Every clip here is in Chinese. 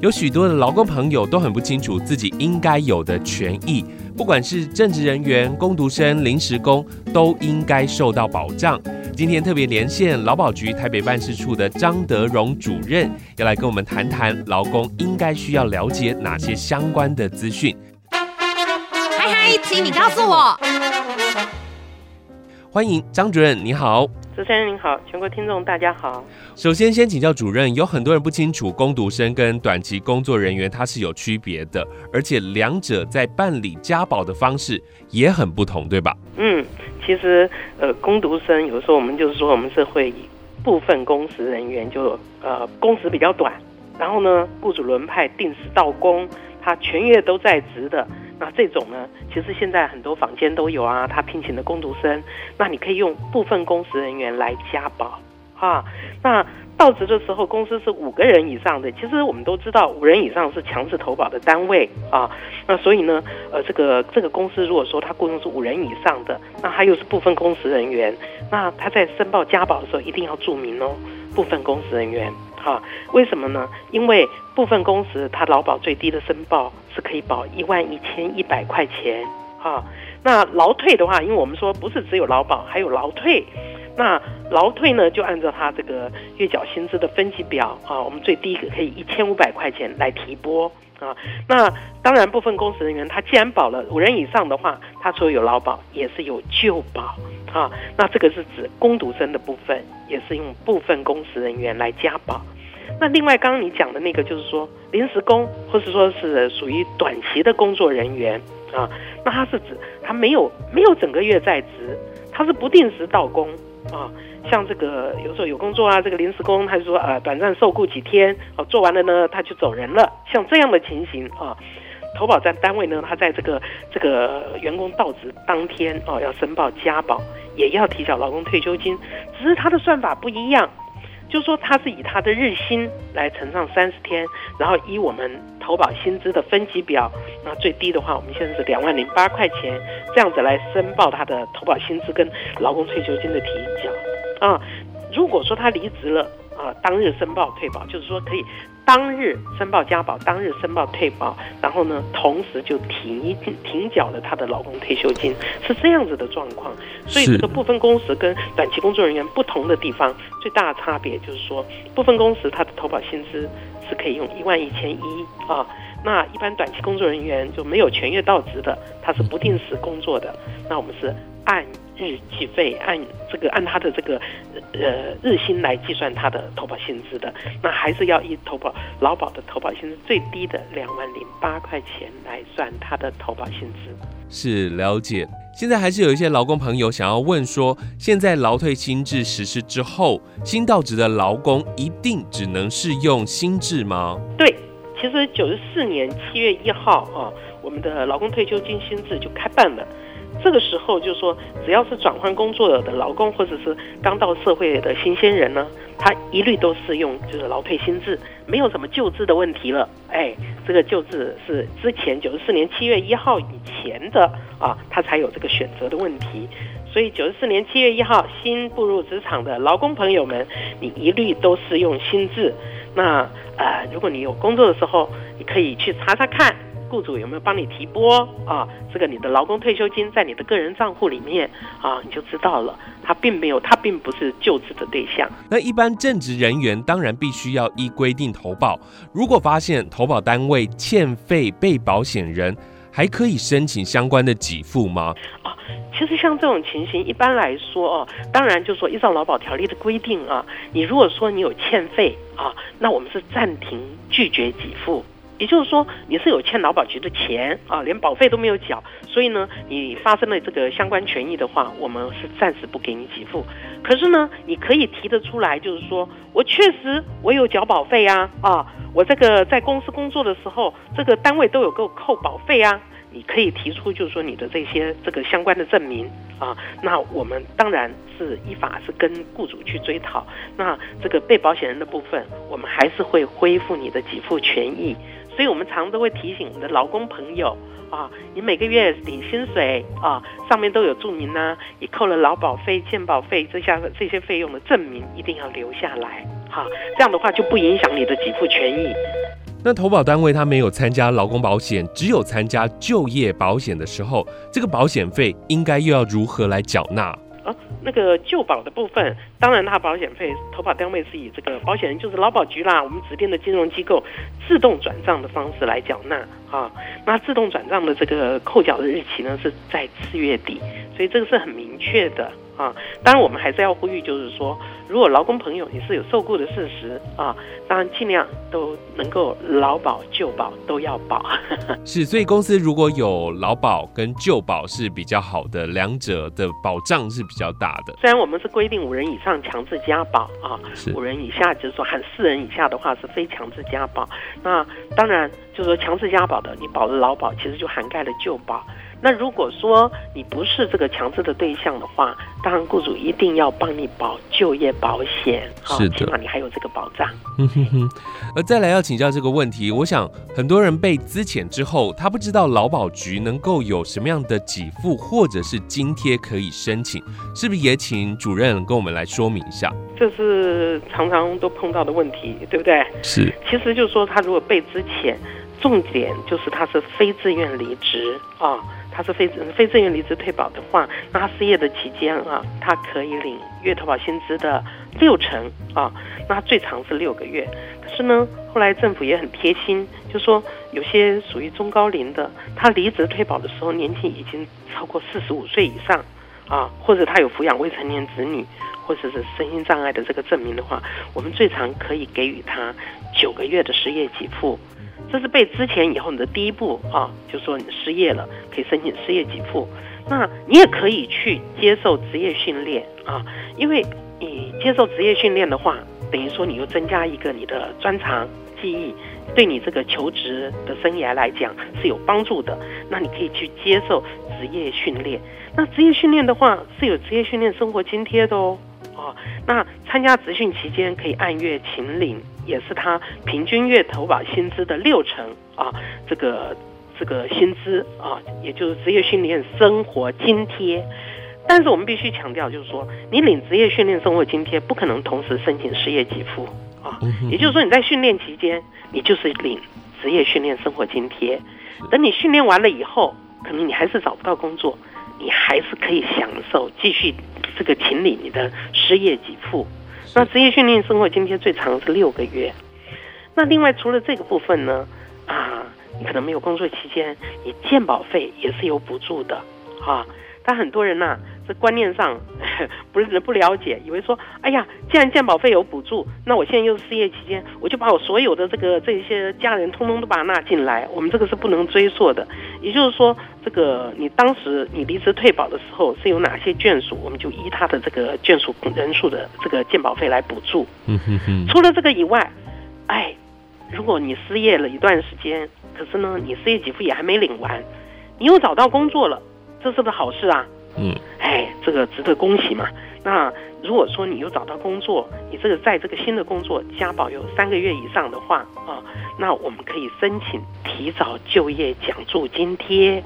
有许多的劳工朋友都很不清楚自己应该有的权益，不管是正职人员、工读生、临时工，都应该受到保障。今天特别连线劳保局台北办事处的张德荣主任，要来跟我们谈谈劳工应该需要了解哪些相关的资讯。嗨嗨，请你告诉我。欢迎张主任，你好。主持人您好，全国听众大家好。首先，先请教主任，有很多人不清楚工读生跟短期工作人员他是有区别的，而且两者在办理家保的方式也很不同，对吧？嗯，其实呃，工读生有时候我们就是说，我们是会以部分工时人员就，就呃工时比较短，然后呢，雇主轮派定时到工，他全月都在职的。那这种呢，其实现在很多坊间都有啊，他聘请的工读生，那你可以用部分工时人员来加保，哈。那到职的时候，公司是五个人以上的，其实我们都知道，五人以上是强制投保的单位啊。那所以呢，呃，这个这个公司如果说他雇佣是五人以上的，那他又是部分工时人员，那他在申报加保的时候一定要注明哦，部分工时人员。啊，为什么呢？因为部分工时，它劳保最低的申报是可以保一万一千一百块钱。哈，那劳退的话，因为我们说不是只有劳保，还有劳退。那劳退呢，就按照他这个月缴薪资的分级表啊，我们最低一个可以一千五百块钱来提拨啊。那当然，部分公职人员他既然保了五人以上的话，他除了有劳保，也是有就保。啊，那这个是指工读生的部分，也是用部分公职人员来加保。那另外，刚刚你讲的那个，就是说临时工，或是说是属于短期的工作人员啊，那他是指他没有没有整个月在职，他是不定时到工啊。像这个有时候有工作啊，这个临时工，他就说呃短暂受雇几天，哦、啊，做完了呢他就走人了。像这样的情形啊，投保站单位呢，他在这个这个员工到职当天哦、啊，要申报加保，也要提交劳工退休金，只是他的算法不一样。就说，他是以他的日薪来乘上三十天，然后依我们投保薪资的分级表，那最低的话，我们现在是两万零八块钱，这样子来申报他的投保薪资跟劳工退休金的提交啊。如果说他离职了啊，当日申报退保，就是说可以。当日申报加保，当日申报退保，然后呢，同时就停停缴了他的老公退休金，是这样子的状况。所以这个部分工时跟短期工作人员不同的地方，最大的差别就是说，部分工时他的投保薪资是可以用一万一千一啊，那一般短期工作人员就没有全月到职的，他是不定时工作的，那我们是按日计费，按这个按他的这个呃日薪来计算他的投保薪资的，那还是要以投保劳保的投保薪资最低的两万零八块钱来算他的投保薪资。是了解。现在还是有一些劳工朋友想要问说，现在劳退新制实施之后，新到职的劳工一定只能适用新制吗？对，其实九十四年七月一号啊，我们的劳工退休金新制就开办了。这个时候就是说，只要是转换工作的劳工，或者是刚到社会的新鲜人呢，他一律都适用就是劳退新制，没有什么旧制的问题了。哎，这个旧制是之前九十四年七月一号以前的啊，他才有这个选择的问题。所以九十四年七月一号新步入职场的劳工朋友们，你一律都适用新制。那呃，如果你有工作的时候，你可以去查查看。雇主有没有帮你提拨啊？这个你的劳工退休金在你的个人账户里面啊，你就知道了。他并没有，他并不是就职的对象。那一般正职人员当然必须要依规定投保。如果发现投保单位欠费被保险人，还可以申请相关的给付吗？啊，其实像这种情形，一般来说哦，当然就是说依照劳保条例的规定啊，你如果说你有欠费啊，那我们是暂停拒绝给付。也就是说你是有欠劳保局的钱啊，连保费都没有缴，所以呢，你发生了这个相关权益的话，我们是暂时不给你给付。可是呢，你可以提得出来，就是说我确实我有缴保费啊啊，我这个在公司工作的时候，这个单位都有给我扣保费啊。你可以提出，就是说你的这些这个相关的证明啊，那我们当然是依法是跟雇主去追讨。那这个被保险人的部分，我们还是会恢复你的给付权益。所以我们常都会提醒我们的劳工朋友啊，你每个月领薪水啊，上面都有注明呢，你扣了劳保费、健保费这下这些费用的证明一定要留下来，哈，这样的话就不影响你的给付权益。那投保单位他没有参加劳工保险，只有参加就业保险的时候，这个保险费应该又要如何来缴纳？那个旧保的部分，当然它保险费投保单位是以这个保险人就是劳保局啦，我们指定的金融机构自动转账的方式来缴纳啊。那自动转账的这个扣缴的日期呢是在次月底，所以这个是很明确的。啊，当然我们还是要呼吁，就是说，如果劳工朋友你是有受雇的事实啊，当然尽量都能够劳保旧保都要保。是，所以公司如果有劳保跟旧保是比较好的，两者的保障是比较大的。虽然我们是规定五人以上强制加保啊，五人以下就是说含四人以下的话是非强制加保。那当然就是说强制加保的，你保了劳保其实就涵盖了旧保。那如果说你不是这个强制的对象的话，当然雇主一定要帮你保就业保险，是的，起码你还有这个保障。嗯哼哼。而再来要请教这个问题，我想很多人被资遣之后，他不知道劳保局能够有什么样的给付或者是津贴可以申请，是不是也请主任跟我们来说明一下？这是常常都碰到的问题，对不对？是。其实就是说，他如果被资遣，重点就是他是非自愿离职啊。他是非非自愿离职退保的话，那失业的期间啊，他可以领月投保薪资的六成啊，那最长是六个月。可是呢，后来政府也很贴心，就说有些属于中高龄的，他离职退保的时候年纪已经超过四十五岁以上啊，或者他有抚养未成年子女，或者是身心障碍的这个证明的话，我们最长可以给予他九个月的失业给付。这是被之前以后你的第一步啊，就说你失业了，可以申请失业给付。那你也可以去接受职业训练啊，因为你接受职业训练的话，等于说你又增加一个你的专长技艺，对你这个求职的生涯来讲是有帮助的。那你可以去接受职业训练。那职业训练的话是有职业训练生活津贴的哦。啊，那参加职训期间可以按月请领。也是他平均月投保薪资的六成啊，这个这个薪资啊，也就是职业训练生活津贴。但是我们必须强调，就是说你领职业训练生活津贴，不可能同时申请失业给付啊。也就是说你在训练期间，你就是领职业训练生活津贴。等你训练完了以后，可能你还是找不到工作，你还是可以享受继续这个请领你的失业给付。那职业训练生活津贴最长是六个月。那另外除了这个部分呢，啊，你可能没有工作期间，你鉴保费也是有补助的，啊。但很多人呐、啊，这观念上 不是不了解，以为说，哎呀，既然健保费有补助，那我现在又是失业期间，我就把我所有的这个这些家人通通都把它纳进来，我们这个是不能追溯的。也就是说，这个你当时你离职退保的时候是有哪些眷属，我们就依他的这个眷属人数的这个健保费来补助。嗯哼哼。除了这个以外，哎，如果你失业了一段时间，可是呢，你失业给付也还没领完，你又找到工作了。这是不是好事啊？嗯，哎，这个值得恭喜嘛。那如果说你又找到工作，你这个在这个新的工作加保有三个月以上的话啊，那我们可以申请提早就业奖助津贴。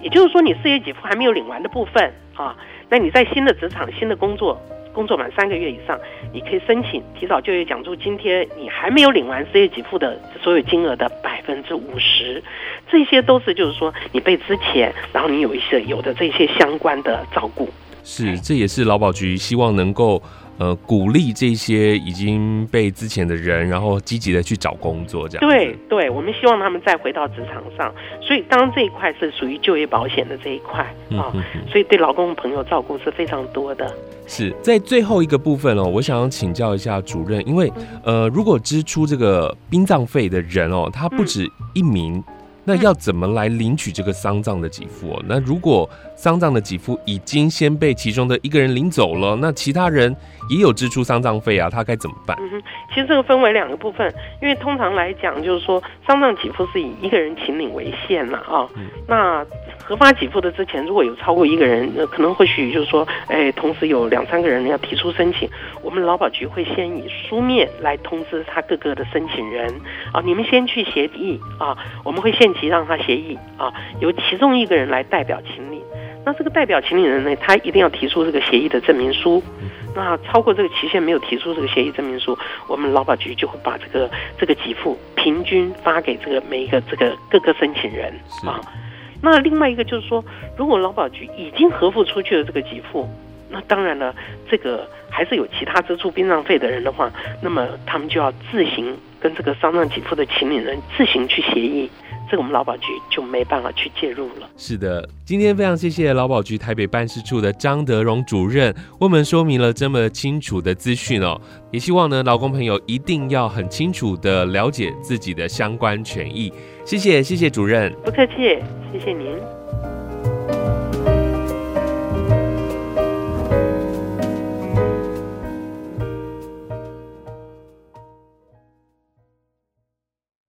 也就是说，你事业给付还没有领完的部分啊，那你在新的职场、新的工作。工作满三个月以上，你可以申请提早就业奖助津贴。你还没有领完失业给付的所有金额的百分之五十，这些都是就是说你被之前，然后你有一些有的这些相关的照顾。是，这也是劳保局希望能够呃鼓励这些已经被之前的人，然后积极的去找工作，这样。对对，我们希望他们再回到职场上。所以，当然这一块是属于就业保险的这一块啊，所以对劳工朋友照顾是非常多的。是在最后一个部分哦，我想要请教一下主任，因为呃，如果支出这个殡葬费的人哦，他不止一名。嗯那要怎么来领取这个丧葬的给付？那如果丧葬的给付已经先被其中的一个人领走了，那其他人也有支出丧葬费啊，他该怎么办？嗯哼，其实这个分为两个部分，因为通常来讲，就是说丧葬给付是以一个人请领为限了啊。嗯、那核发给付的之前，如果有超过一个人，可能或许就是说，哎，同时有两三个人要提出申请，我们劳保局会先以书面来通知他各个的申请人啊，你们先去协议啊，我们会限期让他协议啊，由其中一个人来代表请领。那这个代表请领人呢，他一定要提出这个协议的证明书。那超过这个期限没有提出这个协议证明书，我们劳保局就会把这个这个给付平均发给这个每一个这个各个申请人啊。那另外一个就是说，如果劳保局已经核付出去了这个给付，那当然了，这个还是有其他支出殡葬费的人的话，那么他们就要自行跟这个丧葬给付的请领人自行去协议，这个我们劳保局就没办法去介入了。是的，今天非常谢谢劳保局台北办事处的张德荣主任为我们说明了这么清楚的资讯哦，也希望呢，劳工朋友一定要很清楚的了解自己的相关权益。谢谢，谢谢主任。不客气，谢谢您。